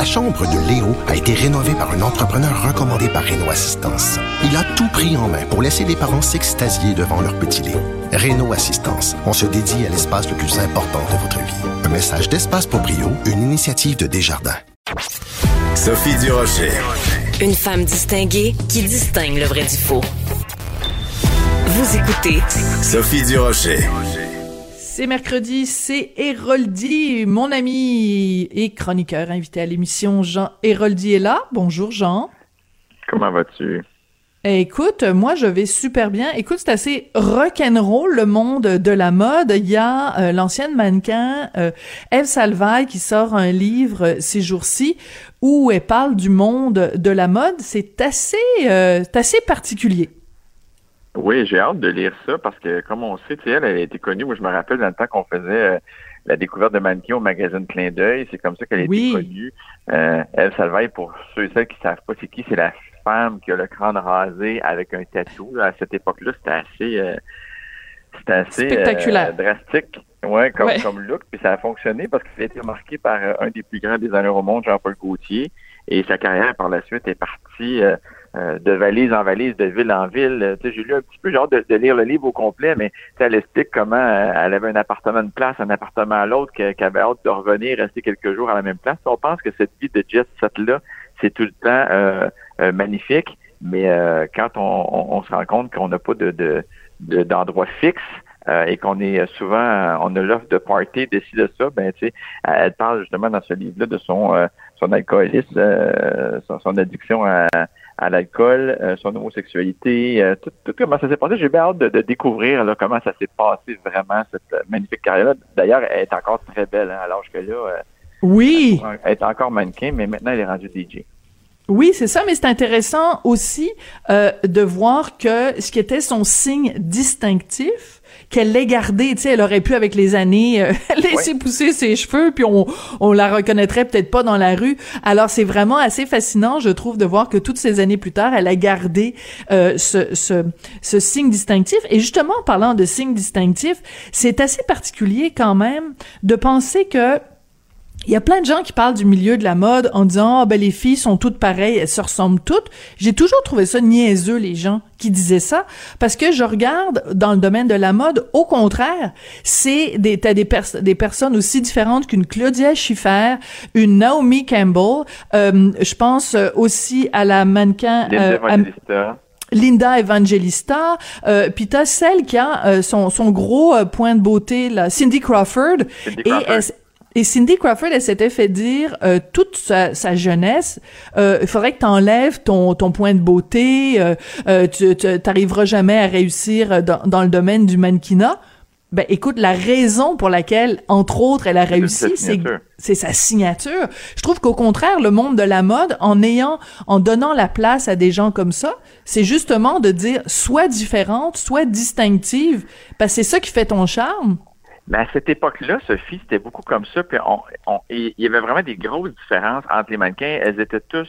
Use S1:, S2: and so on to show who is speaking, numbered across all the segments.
S1: La chambre de Léo a été rénovée par un entrepreneur recommandé par Renault Assistance. Il a tout pris en main pour laisser les parents s'extasier devant leur petit Léo. Renault Assistance, on se dédie à l'espace le plus important de votre vie. Un message d'Espace pour Brio, une initiative de Desjardins.
S2: Sophie Durocher.
S3: Une femme distinguée qui distingue le vrai du faux. Vous écoutez
S2: Sophie Durocher.
S4: C'est mercredi, c'est Héroldi, mon ami et chroniqueur invité à l'émission, Jean Héroldi est là. Bonjour Jean.
S5: Comment vas-tu?
S4: Écoute, moi je vais super bien. Écoute, c'est assez rock'n'roll le monde de la mode. Il y a euh, l'ancienne mannequin euh, Eve Salvaille qui sort un livre euh, ces jours-ci où elle parle du monde de la mode. C'est assez, assez particulier.
S5: Oui, j'ai hâte de lire ça parce que, comme on sait, elle, elle a été connue. Moi, je me rappelle dans le temps qu'on faisait la découverte de mannequin au magazine Clin d'œil. C'est comme ça qu'elle a été connue. Euh, Eve Salvaille, pour ceux et celles qui savent pas c'est qui, c'est la femme qui a le crâne rasé avec un tatou. À cette époque-là, c'était assez, euh, c'était assez
S4: spectaculaire,
S5: euh, drastique. Ouais, comme, comme look, puis ça a fonctionné parce qu'il a été marqué par euh, un des plus grands designers au monde, Jean-Paul Gaultier, et sa carrière par la suite est partie de valise en valise, de ville en ville. j'ai lu un petit peu, genre de, de, lire le livre au complet, mais elle explique comment elle avait un appartement de place, un appartement à l'autre, qu'elle avait hâte de revenir, rester quelques jours à la même place. On pense que cette vie de jet set-là, c'est tout le temps euh, magnifique, mais euh, quand on, se rend compte qu'on n'a pas de, d'endroit fixe, euh, et qu'on est souvent, on a l'offre de party, décide de ça, ben tu sais, elle parle justement dans ce livre-là de son son alcoolisme, son, addiction à, l'alcool, son homosexualité, tout, comment ça s'est passé? J'ai bien hâte de, découvrir là, comment ça s'est passé vraiment cette magnifique carrière-là. D'ailleurs, elle est encore très belle, hein, à l'âge que là.
S4: oui.
S5: Elle est encore mannequin, mais maintenant elle est rendue DJ.
S4: Oui, c'est ça, mais c'est intéressant aussi euh, de voir que ce qui était son signe distinctif, qu'elle l'ait gardé, tu sais, elle aurait pu avec les années euh, laisser pousser ses cheveux, puis on, on la reconnaîtrait peut-être pas dans la rue. Alors c'est vraiment assez fascinant, je trouve, de voir que toutes ces années plus tard, elle a gardé euh, ce, ce, ce signe distinctif. Et justement, en parlant de signe distinctif, c'est assez particulier quand même de penser que il y a plein de gens qui parlent du milieu de la mode en disant ah ben les filles sont toutes pareilles, elles se ressemblent toutes. J'ai toujours trouvé ça niaiseux les gens qui disaient ça parce que je regarde dans le domaine de la mode, au contraire, c'est des t'as des, des personnes aussi différentes qu'une Claudia Schiffer, une Naomi Campbell, euh, je pense aussi à la mannequin
S5: euh,
S4: Linda Evangelista, euh, puis t'as celle qui a euh, son, son gros euh, point de beauté, là, Cindy Crawford,
S5: Cindy Crawford. et elle,
S4: et Cindy Crawford, elle s'était fait dire euh, toute sa, sa jeunesse, euh, il faudrait que tu enlèves ton, ton point de beauté, euh, euh tu n'arriveras jamais à réussir dans, dans, le domaine du mannequinat. Ben écoute, la raison pour laquelle, entre autres, elle a réussi, c'est c'est sa signature. Je trouve qu'au contraire, le monde de la mode, en ayant, en donnant la place à des gens comme ça, c'est justement de dire soit différente, soit distinctive, parce que c'est ça qui fait ton charme.
S5: Mais à cette époque-là, Sophie, c'était beaucoup comme ça. Puis on, il y avait vraiment des grosses différences entre les mannequins. Elles étaient tous,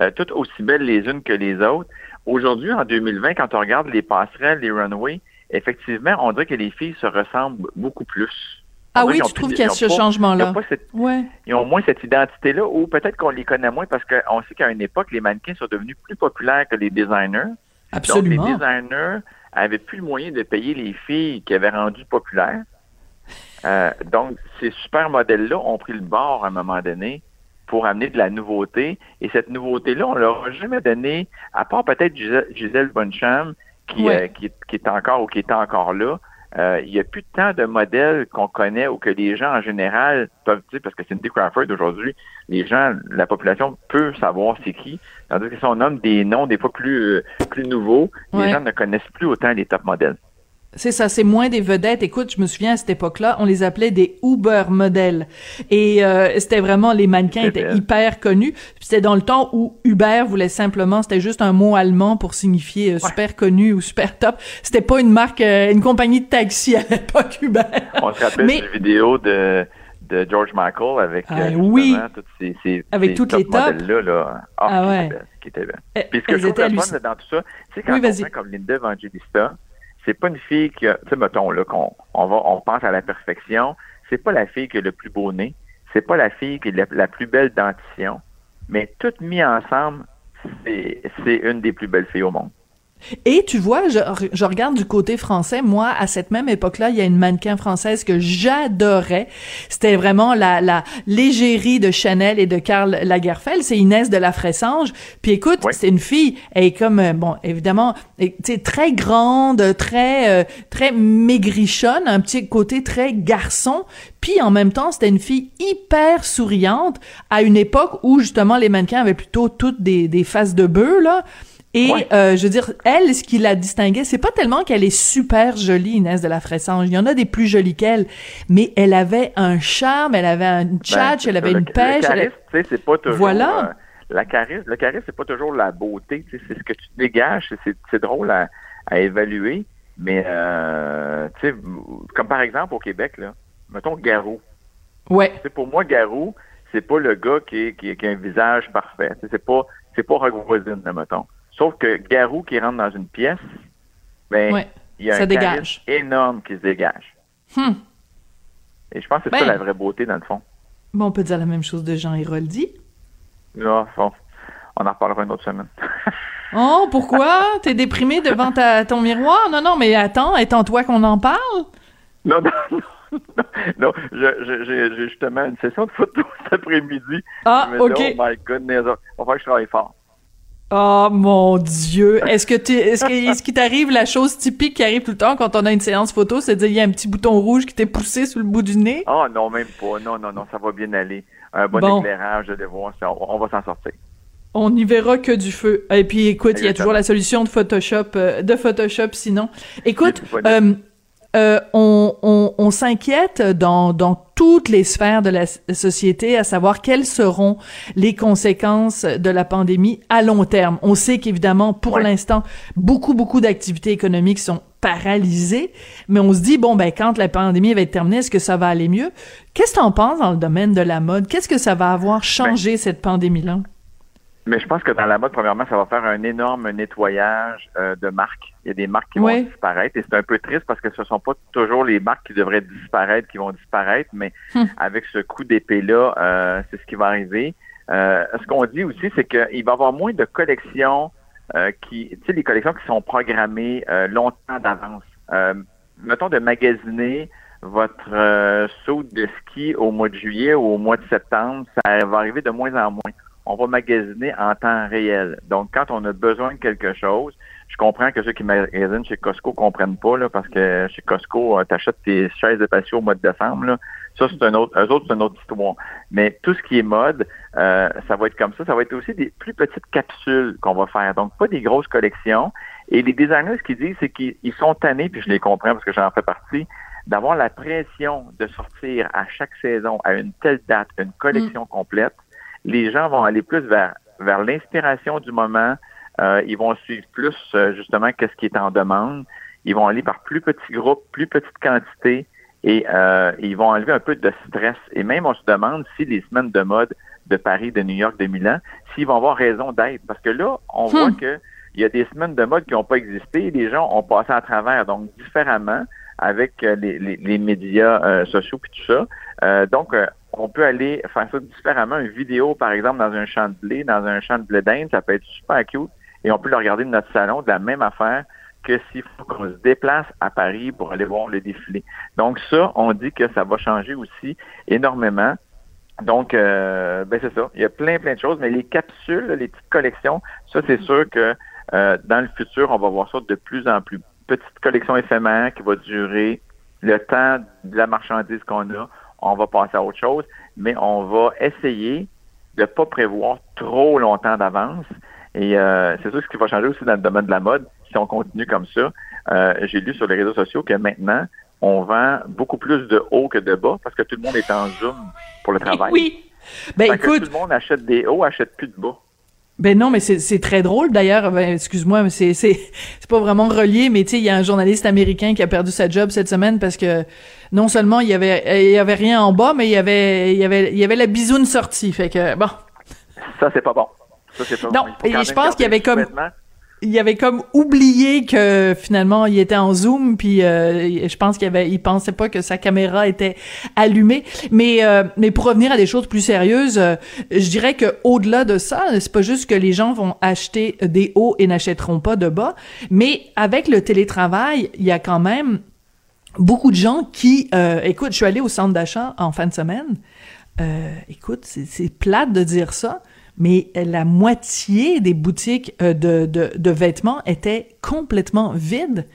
S5: euh, toutes aussi belles les unes que les autres. Aujourd'hui, en 2020, quand on regarde les passerelles, les runways, effectivement, on dirait que les filles se ressemblent beaucoup plus.
S4: ah oui, tu trouves qu'il y a ce changement-là?
S5: Ouais. Ils ont moins cette identité-là, ou peut-être qu'on les connaît moins parce qu'on sait qu'à une époque, les mannequins sont devenus plus populaires que les designers.
S4: Absolument.
S5: Donc, les designers avaient plus le moyen de payer les filles qui avaient rendu populaires. Euh, donc, ces super modèles-là ont pris le bord à un moment donné pour amener de la nouveauté. Et cette nouveauté-là, on leur a jamais donné, à part peut-être Gisèle Boncham, qui, euh, qui, qui, est encore ou qui est encore là. Euh, il n'y a plus tant de modèles qu'on connaît ou que les gens en général peuvent dire, parce que Cindy Crawford aujourd'hui, les gens, la population peut savoir c'est qui. Tandis que si on nomme des noms des fois plus, plus nouveaux, les gens ne connaissent plus autant les top modèles.
S4: C'est ça, c'est moins des vedettes. Écoute, je me souviens à cette époque-là, on les appelait des Uber modèles. Et euh, c'était vraiment, les mannequins étaient hyper connus. C'était dans le temps où Uber voulait simplement, c'était juste un mot allemand pour signifier euh, super connu ou super top. C'était pas une marque, euh, une compagnie de taxi à l'époque Uber.
S5: On se rappelle Mais... vidéo de de George Michael avec
S4: ah, oui.
S5: toutes ces, ces
S4: avec toutes les tops
S5: là, là. Ah, ah ouais. qui était bien.
S4: Eh,
S5: Puis ce que je trouve dans tout ça, c'est quand
S4: oui,
S5: on comme Linda Evangelista, c'est pas une fille qui a, tu sais, mettons, là, qu'on on va, on pense à la perfection. C'est pas la fille qui a le plus beau nez. C'est pas la fille qui a la, plus belle dentition. mais toutes mis ensemble, c'est une des plus belles filles au monde.
S4: Et tu vois, je, je, regarde du côté français. Moi, à cette même époque-là, il y a une mannequin française que j'adorais. C'était vraiment la, la légérie de Chanel et de Karl Lagerfeld. C'est Inès de la Fressange. Puis écoute, c'est une fille. Elle est comme, euh, bon, évidemment, c'est très grande, très, euh, très maigrichonne, un petit côté très garçon. Puis en même temps, c'était une fille hyper souriante à une époque où justement les mannequins avaient plutôt toutes des, des faces de bœuf, là. Et euh, je veux dire, elle, ce qui la distinguait, c'est pas tellement qu'elle est super jolie, Inès de la Fressange. Il y en a des plus jolies qu'elle, mais elle avait un charme, elle avait un tchatch, ben, elle avait une pêche. Le
S5: charisme, tu sais, c'est pas toujours. Voilà. Euh, la charisme, le charisme, c'est pas toujours la beauté. C'est ce que tu dégages. C'est drôle à, à, évaluer, mais euh, tu sais, comme par exemple au Québec là, mettons Garou.
S4: Ouais.
S5: C'est pour moi Garou, c'est pas le gars qui, qui, qui a un visage parfait. C'est pas c'est pas Rogue mettons. Sauf que Garou qui rentre dans une pièce, ben, il y a un dégage. énorme qui se dégage.
S4: Hmm.
S5: Et je pense que c'est ça ben. la vraie beauté, dans le fond.
S4: Bon, on peut dire la même chose de Jean Héroldi.
S5: Non, bon, on en reparlera une autre semaine.
S4: oh, pourquoi? T'es déprimé devant ta, ton miroir? Non, non, mais attends, étant-toi qu'on en parle?
S5: Non, non, non. non, j'ai justement une session de photo cet après-midi.
S4: Ah, OK. oh
S5: my goodness, il va falloir que je travaille fort.
S4: Oh mon Dieu! Est-ce que tu est-ce ce qu'il t'arrive la chose typique qui arrive tout le temps quand on a une séance photo, c'est de dire il y a un petit bouton rouge qui t'est poussé sous le bout du nez?
S5: Oh non, même pas. Non, non, non, ça va bien aller. Un bon, éclairage, je vais voir, on, va s'en sortir.
S4: On n'y verra que du feu. Et puis écoute, il y a toujours la solution de Photoshop, euh, de Photoshop sinon. Écoute, euh, on, on, on s'inquiète dans, dans toutes les sphères de la société, à savoir quelles seront les conséquences de la pandémie à long terme. On sait qu'évidemment, pour l'instant, beaucoup, beaucoup d'activités économiques sont paralysées, mais on se dit, bon, ben, quand la pandémie va être terminée, est-ce que ça va aller mieux? Qu'est-ce que tu en penses dans le domaine de la mode? Qu'est-ce que ça va avoir changé, ben, cette pandémie-là?
S5: Mais je pense que dans la mode, premièrement, ça va faire un énorme nettoyage euh, de marques. Il y a des marques qui vont disparaître et c'est un peu triste parce que ce ne sont pas toujours les marques qui devraient disparaître qui vont disparaître, mais hmm. avec ce coup d'épée-là, euh, c'est ce qui va arriver. Euh, ce qu'on dit aussi, c'est qu'il va y avoir moins de collections qui, tu sais, les collections qui sont programmées longtemps d'avance. mettons de magasiner votre saut de ski au mois de juillet ou au mois de septembre, ça va arriver de moins en moins on va magasiner en temps réel. Donc, quand on a besoin de quelque chose, je comprends que ceux qui magasinent chez Costco comprennent pas, là, parce que chez Costco, euh, tu achètes tes chaises de patio au mois de décembre. Là. Ça, c'est un autre, eux autres, c'est une autre histoire. Mais tout ce qui est mode, euh, ça va être comme ça. Ça va être aussi des plus petites capsules qu'on va faire. Donc, pas des grosses collections. Et les designers, ce qu'ils disent, c'est qu'ils sont tannés, puis je les comprends parce que j'en fais partie, d'avoir la pression de sortir à chaque saison, à une telle date, une collection mm. complète les gens vont aller plus vers, vers l'inspiration du moment. Euh, ils vont suivre plus euh, justement qu'est-ce qui est en demande. Ils vont aller par plus petits groupes, plus petites quantités et euh, ils vont enlever un peu de stress. Et même on se demande si les semaines de mode de Paris, de New York, de Milan, s'ils vont avoir raison d'être. Parce que là, on hmm. voit que il y a des semaines de mode qui n'ont pas existé. Les gens ont passé à travers, donc différemment avec les, les, les médias sociaux et tout ça. donc, on peut aller faire ça différemment. Une vidéo, par exemple, dans un champ de blé, dans un champ de blé d'Inde, ça peut être super cute et on peut le regarder de notre salon de la même affaire que s'il faut qu'on se déplace à Paris pour aller voir le défilé. Donc ça, on dit que ça va changer aussi énormément. Donc, euh, ben c'est ça. Il y a plein, plein de choses, mais les capsules, les petites collections, ça, c'est sûr que euh, dans le futur, on va voir ça de plus en plus. Petite collection éphémère qui va durer le temps de la marchandise qu'on a on va passer à autre chose, mais on va essayer de ne pas prévoir trop longtemps d'avance. Et euh, c'est ça ce qui va changer aussi dans le domaine de la mode, si on continue comme ça. Euh, j'ai lu sur les réseaux sociaux que maintenant, on vend beaucoup plus de haut que de bas parce que tout le monde est en zoom pour le travail.
S4: Oui. Ben écoute,
S5: tout le monde achète des hauts, achète plus de bas.
S4: Ben non, mais c'est très drôle d'ailleurs. Ben, excuse-moi, mais c'est c'est pas vraiment relié, mais tu sais, il y a un journaliste américain qui a perdu sa job cette semaine parce que non seulement il y avait il y avait rien en bas, mais il y avait il y avait il y avait la bisoune sortie. Fait que bon.
S5: Ça c'est pas bon. Ça c'est pas
S4: non, et je pense qu'il y avait comme il avait comme oublié que finalement il était en zoom puis euh, je pense qu'il avait il pensait pas que sa caméra était allumée. Mais euh, mais pour revenir à des choses plus sérieuses euh, je dirais que au-delà de ça c'est pas juste que les gens vont acheter des hauts et n'achèteront pas de bas mais avec le télétravail il y a quand même beaucoup de gens qui écoute je suis allée au centre d'achat en fin de semaine. Écoute c'est plate de dire ça mais la moitié des boutiques euh, de, de, de vêtements étaient complètement vides.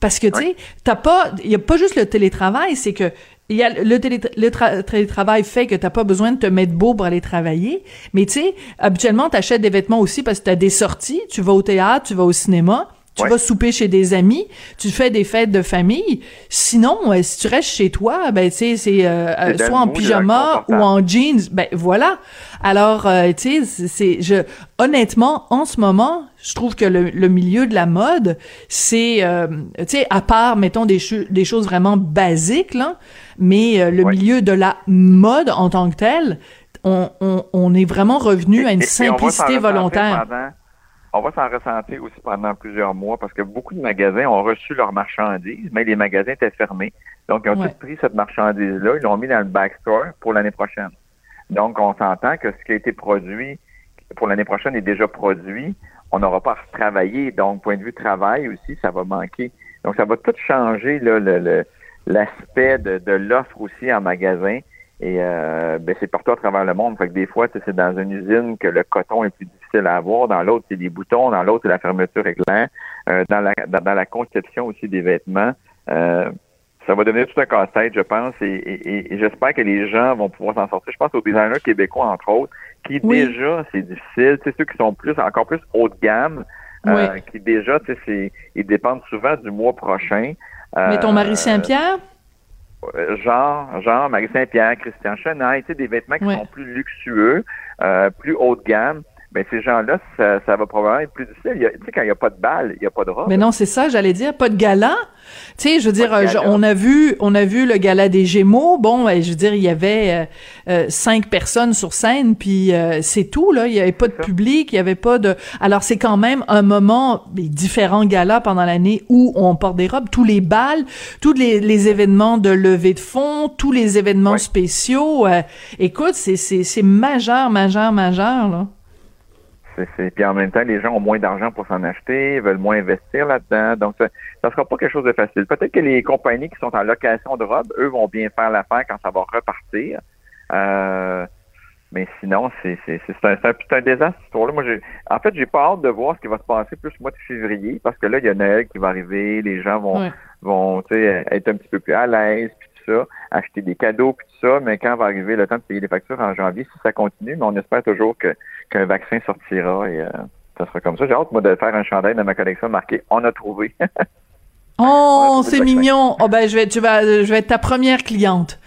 S4: Parce que, tu sais, t'as pas, il y a pas juste le télétravail, c'est que il y a le, télétravail fait que t'as pas besoin de te mettre beau pour aller travailler, mais tu sais, habituellement t'achètes des vêtements aussi parce que t'as des sorties, tu vas au théâtre, tu vas au cinéma, tu vas souper chez des amis, tu fais des fêtes de famille. Sinon, euh, si tu restes chez toi, ben tu sais, c'est euh, euh, soit en pyjama ou en jeans. Ben voilà. Alors, tu sais, c'est je honnêtement en ce moment, je trouve que le, milieu de la mode, c'est tu sais, à part mettons des des choses vraiment basiques là, mais le milieu de la mode en tant que tel, on, on, on est vraiment revenu à une simplicité volontaire
S5: on va s'en ressentir aussi pendant plusieurs mois parce que beaucoup de magasins ont reçu leurs marchandises, mais les magasins étaient fermés. Donc, ils ont tous pris cette marchandise-là, ils l'ont mis dans le backstore pour l'année prochaine. Donc, on s'entend que ce qui a été produit pour l'année prochaine est déjà produit. On n'aura pas à retravailler. Donc, point de vue travail aussi, ça va manquer. Donc, ça va tout changer l'aspect le, de, de l'offre aussi en magasin. Et euh, ben, c'est partout à travers le monde. Fait que des fois, c'est dans une usine que le coton est plus difficile à avoir. Dans l'autre, c'est les boutons. Dans l'autre, c'est la fermeture éclair. Euh, dans, la, dans, la conception aussi des vêtements. Euh, ça va devenir tout un casse-tête, je pense, et, j'espère que les gens vont pouvoir s'en sortir. Je pense aux designers québécois, entre autres, qui déjà, c'est difficile. C'est ceux qui sont plus, encore plus haut de gamme, euh, qui déjà, tu sais, ils dépendent souvent du mois prochain.
S4: Mais ton mari Saint-Pierre?
S5: Genre, genre Marie Saint-Pierre, Christian Chenaille, tu sais, des vêtements qui sont plus luxueux, euh, plus haut de gamme ben ces gens-là, ça, ça, va probablement être plus difficile. Tu sais, quand il n'y a pas de balle, il n'y a pas de robe.
S4: Mais non, c'est ça, j'allais dire, pas de gala. Tu sais, je veux dire, on a vu, on a vu le gala des Gémeaux. Bon, ben, je veux dire, il y avait euh, euh cinq personnes sur scène, puis euh, c'est tout là. Il y avait pas de public, il y avait pas de. Alors c'est quand même un moment, les différents galas pendant l'année où on porte des robes, tous les balles, tous les, les événements de levée de fonds, tous les événements spéciaux. Euh, écoute, c'est c'est c'est majeur, majeur, majeur là.
S5: C'est, puis en même temps, les gens ont moins d'argent pour s'en acheter, veulent moins investir là-dedans. Donc, ça ne sera pas quelque chose de facile. Peut-être que les compagnies qui sont en location de robes, eux, vont bien faire l'affaire quand ça va repartir. Euh, mais sinon, c'est, c'est, c'est, un, c'est un, désastre, cette histoire-là. Moi, j'ai, en fait, j'ai pas hâte de voir ce qui va se passer plus au mois de février, parce que là, il y a Noël qui va arriver, les gens vont, vont être un petit peu plus à l'aise, acheter des cadeaux, puis tout ça, mais quand va arriver le temps de payer les factures en janvier, si ça continue, mais on espère toujours que qu'un vaccin sortira et euh, ça sera comme ça. J'ai hâte, moi, de faire un chandail dans ma collection marqué « On a trouvé ».
S4: Oh, c'est mignon. Oh ben je vais tu vas je vais être ta première cliente.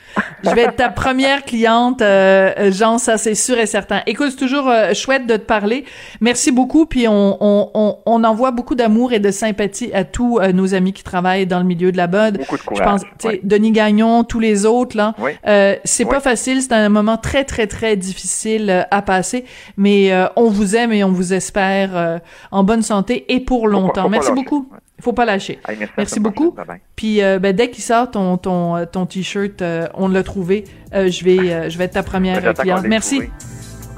S4: Je vais être ta première cliente euh, Jean, ça c'est sûr et certain. Écoute, c'est toujours euh, chouette de te parler. Merci beaucoup puis on on on, envoie beaucoup d'amour et de sympathie à tous euh, nos amis qui travaillent dans le milieu de la mode.
S5: Beaucoup de courage. Je pense
S4: sais, Denis Gagnon, tous les autres là. Euh, c'est pas facile, c'est un moment très très très difficile à passer, mais on vous aime et on vous espère en bonne santé et pour longtemps. Merci beaucoup faut pas lâcher. merci, beaucoup. Puis euh, ben, dès qu'il sort ton ton euh, ton t-shirt, euh, on l'a trouvé. je vais je vais être ta première cliente. Merci.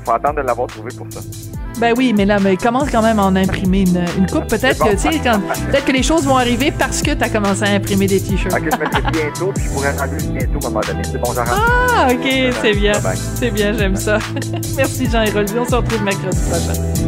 S5: Faut attendre de l'avoir trouvé pour ça.
S4: Ben oui, mais là, mais commence quand même à en imprimer une, une coupe. Peut-être que, tu sais, peut-être que les choses vont arriver parce que tu as commencé à imprimer des t-shirts.
S5: Ok, je mettrai bientôt, puis je pourrais rendre bientôt à un moment donné. C'est bon, j'arrête.
S4: Ah, ok, c'est bien. C'est bien, j'aime ça. Merci, Jean-Héroldi. On se retrouve mercredi prochain.